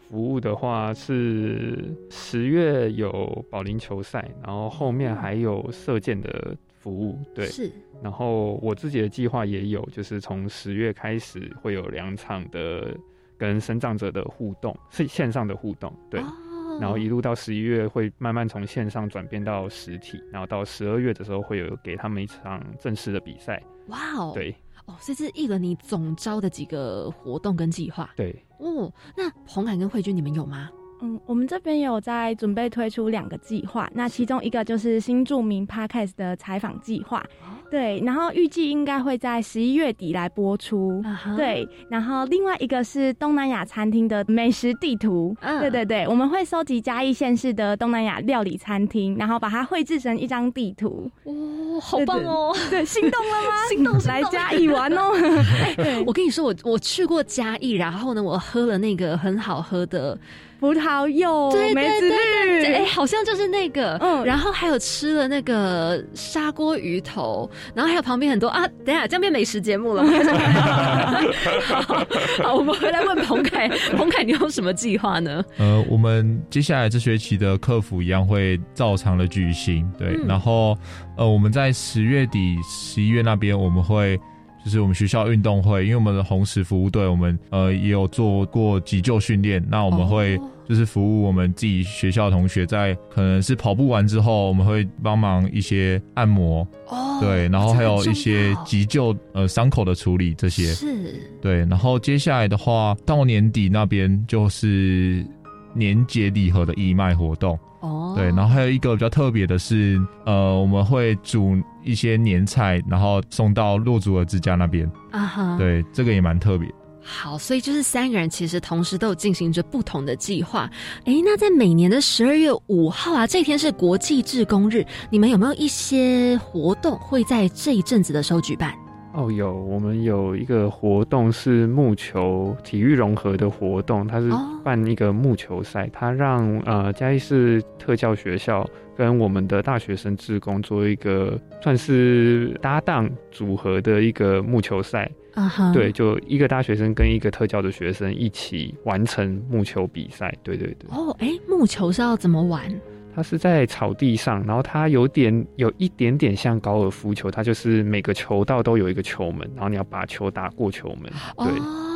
服务的话是十月有保龄球赛，然后后面还有射箭的服务。对，是。然后我自己的计划也有，就是从十月开始会有两场的跟生长者的互动，是线上的互动。对。然后一路到十一月会慢慢从线上转变到实体，然后到十二月的时候会有给他们一场正式的比赛。哇哦！对。哦，这是一轮你总招的几个活动跟计划。对，哦，那红海跟慧君你们有吗？嗯，我们这边有在准备推出两个计划，那其中一个就是新著名 Podcast 的采访计划，对，然后预计应该会在十一月底来播出，对，然后另外一个是东南亚餐厅的美食地图，对对对，我们会收集嘉义县市的东南亚料理餐厅，然后把它绘制成一张地图，哇，好棒哦，对，心动了吗？心动，来嘉义玩哦。我跟你说，我我去过嘉义，然后呢，我喝了那个很好喝的。葡萄柚，梅子绿，哎，好像就是那个，嗯，然后还有吃了那个砂锅鱼头，然后还有旁边很多啊，等下这样变美食节目了。好，我们回来问彭凯，彭凯，你有什么计划呢？呃，我们接下来这学期的客服一样会照常的举行，对，然后呃，我们在十月底、十一月那边我们会。就是我们学校运动会，因为我们的红十服务队，我们呃也有做过急救训练。那我们会就是服务我们自己学校同学，在可能是跑步完之后，我们会帮忙一些按摩，哦，对，然后还有一些急救呃伤口的处理这些，是，对。然后接下来的话，到年底那边就是年节礼盒的义卖活动。哦，对，然后还有一个比较特别的是，呃，我们会煮一些年菜，然后送到洛祖尔之家那边。啊哈，对，这个也蛮特别。好，所以就是三个人其实同时都有进行着不同的计划。哎，那在每年的十二月五号啊，这天是国际志工日，你们有没有一些活动会在这一阵子的时候举办？哦，有，我们有一个活动是木球体育融合的活动，它是办一个木球赛，它让呃嘉义市特教学校跟我们的大学生志工做一个算是搭档组合的一个木球赛，啊哈，对，就一个大学生跟一个特教的学生一起完成木球比赛，对对对。哦，哎，木球是要怎么玩？它是在草地上，然后它有点有一点点像高尔夫球，它就是每个球道都有一个球门，然后你要把球打过球门，对。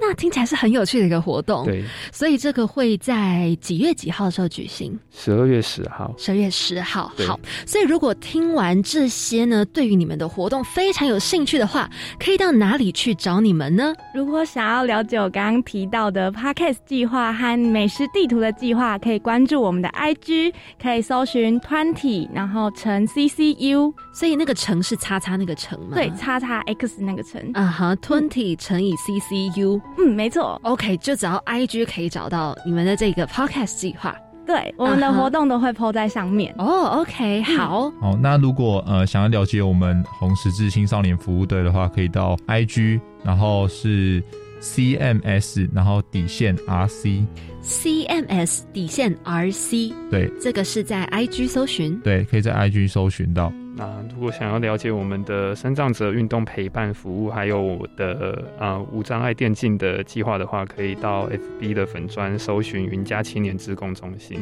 那听起来是很有趣的一个活动。对，所以这个会在几月几号的时候举行？十二月十号。十二月十号。好，所以如果听完这些呢，对于你们的活动非常有兴趣的话，可以到哪里去找你们呢？如果想要了解我刚刚提到的 Podcast 计划和美食地图的计划，可以关注我们的 IG，可以搜寻 Twenty，然后乘 CCU，所以那个乘是叉叉那个乘吗？对，叉叉 X 那个乘。啊哈，Twenty 乘以 CC。嗯，没错，OK，就只要 I G 可以找到你们的这个 Podcast 计划，对，我们的活动都会 PO 在上面。哦，OK，好，好，那如果呃想要了解我们红十字青少年服务队的话，可以到 I G，然后是 C M S，然后底线 R C，C M S 底线 R C，对，这个是在 I G 搜寻，对，可以在 I G 搜寻到。那如果想要了解我们的生障者运动陪伴服务，还有我的啊无障碍电竞的计划的话，可以到 FB 的粉砖搜寻云家青年职工中心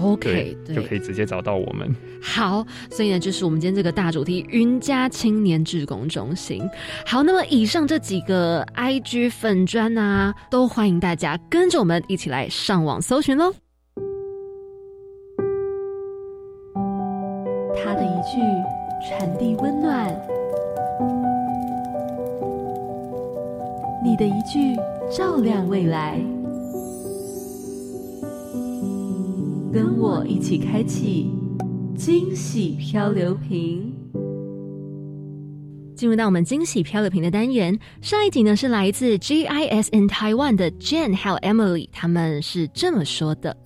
，OK，就可以直接找到我们。好，所以呢，就是我们今天这个大主题云家青年职工中心。好，那么以上这几个 IG 粉砖啊，都欢迎大家跟着我们一起来上网搜寻喽。他的一句传递温暖，你的一句照亮未来，跟我一起开启惊喜漂流瓶。进入到我们惊喜漂流瓶的单元，上一集呢是来自 GIS in Taiwan 的 Jane 还有 Emily，他们是这么说的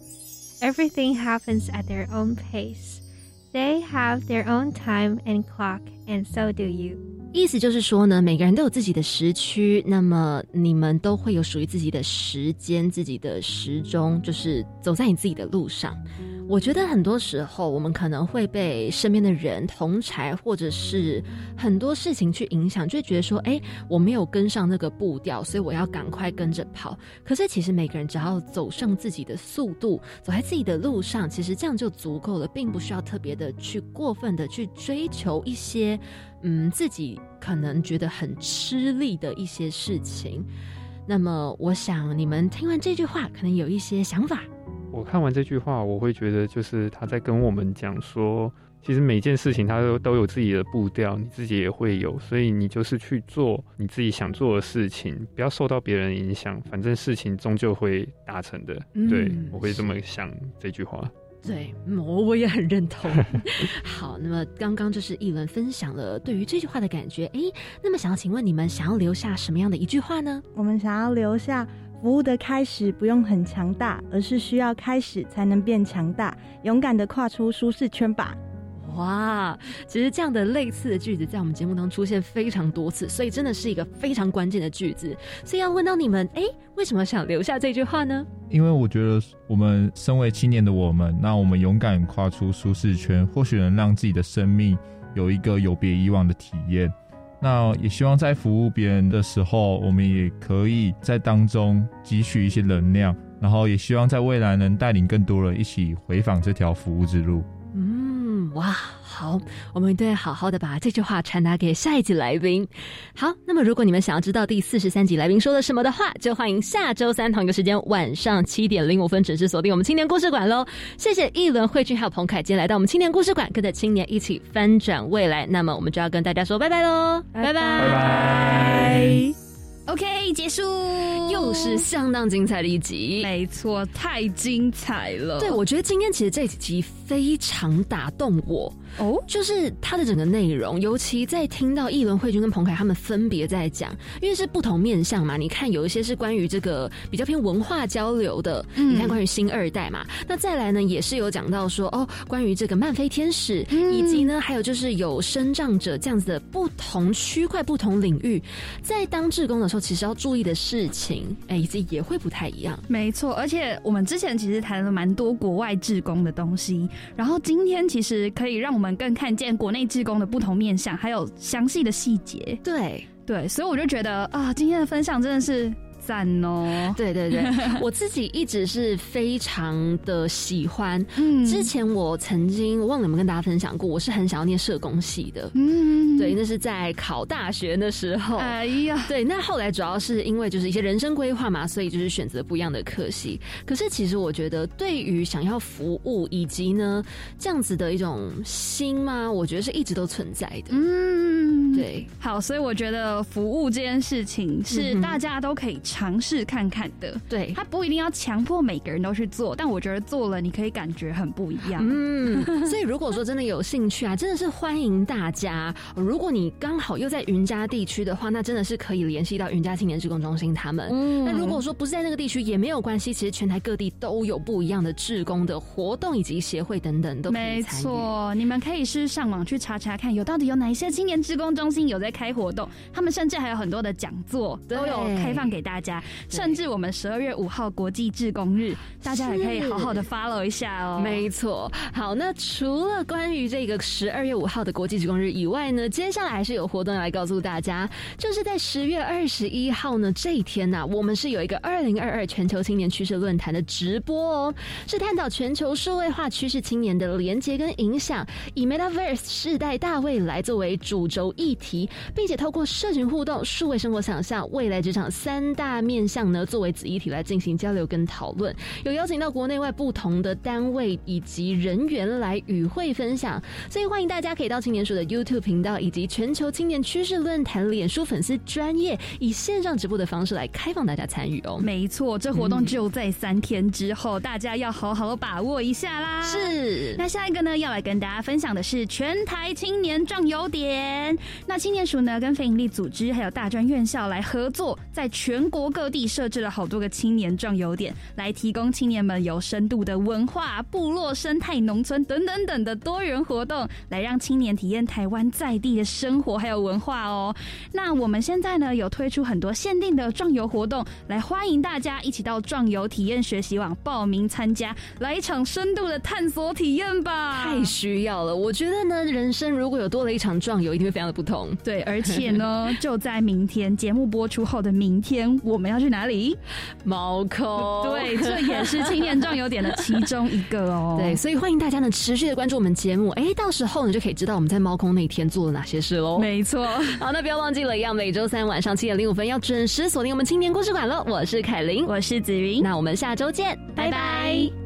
：Everything happens at their own pace. They have their own time and clock, and so do you. 意思就是说呢，每个人都有自己的时区，那么你们都会有属于自己的时间、自己的时钟，就是走在你自己的路上。我觉得很多时候，我们可能会被身边的人、同才，或者是很多事情去影响，就觉得说：“哎，我没有跟上那个步调，所以我要赶快跟着跑。”可是，其实每个人只要走上自己的速度，走在自己的路上，其实这样就足够了，并不需要特别的去过分的去追求一些，嗯，自己可能觉得很吃力的一些事情。那么，我想你们听完这句话，可能有一些想法。我看完这句话，我会觉得就是他在跟我们讲说，其实每件事情他都都有自己的步调，你自己也会有，所以你就是去做你自己想做的事情，不要受到别人影响，反正事情终究会达成的。对我会这么想这句话。对，我我也很认同。好，那么刚刚就是一轮分享了对于这句话的感觉。哎，那么想要请问你们，想要留下什么样的一句话呢？我们想要留下。服务的开始不用很强大，而是需要开始才能变强大。勇敢的跨出舒适圈吧！哇，其实这样的类似的句子在我们节目当中出现非常多次，所以真的是一个非常关键的句子。所以要问到你们，哎，为什么想留下这句话呢？因为我觉得我们身为青年的我们，那我们勇敢跨出舒适圈，或许能让自己的生命有一个有别以往的体验。那也希望在服务别人的时候，我们也可以在当中汲取一些能量，然后也希望在未来能带领更多人一起回访这条服务之路。嗯，哇。好，我们都要好好的把这句话传达给下一集来宾。好，那么如果你们想要知道第四十三集来宾说了什么的话，就欢迎下周三同一个时间晚上七点零五分准时锁定我们青年故事馆喽。谢谢一轮慧君还有彭凯今天来到我们青年故事馆，跟着青年一起翻转未来。那么我们就要跟大家说拜拜喽，拜拜拜拜。OK，结束，又是相当精彩的一集，没错，太精彩了。对，我觉得今天其实这几集非常打动我。哦，就是它的整个内容，尤其在听到议伦慧君跟彭凯他们分别在讲，因为是不同面向嘛。你看，有一些是关于这个比较偏文化交流的，你看关于新二代嘛。那再来呢，也是有讲到说哦，关于这个漫飞天使，以及呢，还有就是有生长者这样子的不同区块、不同领域，在当志工的时候，其实要注意的事情，哎，以及也会不太一样。没错，而且我们之前其实谈了蛮多国外志工的东西，然后今天其实可以让我们。我们更看见国内职工的不同面向，还有详细的细节。对对，所以我就觉得啊，今天的分享真的是。赞哦！对对对，我自己一直是非常的喜欢。嗯，之前我曾经忘了有没有跟大家分享过，我是很想要念社工系的。嗯，对，那是在考大学的时候。哎呀，对，那后来主要是因为就是一些人生规划嘛，所以就是选择不一样的科系。可是其实我觉得，对于想要服务以及呢这样子的一种心嘛，我觉得是一直都存在的。嗯，对。好，所以我觉得服务这件事情是大家都可以。尝试看看的，对，他不一定要强迫每个人都去做，但我觉得做了你可以感觉很不一样。嗯，所以如果说真的有兴趣啊，真的是欢迎大家。如果你刚好又在云家地区的话，那真的是可以联系到云家青年志工中心他们。嗯，那如果说不是在那个地区也没有关系，其实全台各地都有不一样的志工的活动以及协会等等都可以参与。没错，你们可以是上网去查查看，有到底有哪一些青年志工中心有在开活动，他们甚至还有很多的讲座都有开放给大家。家，甚至我们十二月五号国际志工日，大家也可以好好的 follow 一下哦。没错，好，那除了关于这个十二月五号的国际志工日以外呢，接下来还是有活动来告诉大家，就是在十月二十一号呢这一天呢，我们是有一个二零二二全球青年趋势论坛的直播哦，是探讨全球数位化趋势青年的连接跟影响，以 Metaverse 世代大未来作为主轴议题，并且透过社群互动、数位生活想象、未来职场三大。大面向呢，作为子议题来进行交流跟讨论，有邀请到国内外不同的单位以及人员来与会分享，所以欢迎大家可以到青年署的 YouTube 频道以及全球青年趋势论坛脸书粉丝专业，以线上直播的方式来开放大家参与哦。没错，这活动就在三天之后，大家要好好把握一下啦。是，那下一个呢，要来跟大家分享的是全台青年壮游点，那青年署呢，跟非营利组织还有大专院校来合作，在全国各地设置了好多个青年壮游点，来提供青年们有深度的文化、部落生态、农村等等等的多元活动，来让青年体验台湾在地的生活还有文化哦。那我们现在呢，有推出很多限定的壮游活动，来欢迎大家一起到壮游体验学习网报名参加，来一场深度的探索体验吧！太需要了，我觉得呢，人生如果有多了一场壮游，一定会非常的不同。对，而且呢，就在明天节目播出后的明天，我们要去哪里？猫空。对，这也是青年壮游点的其中一个哦。对，所以欢迎大家呢持续的关注我们节目，哎，到时候呢就可以知道我们在猫空那天做了哪些事喽。没错。好，那不要忘记了，一样每周三晚上七点零五分要准时锁定我们青年故事馆喽。我是凯琳，我是子云，那我们下周见，拜拜。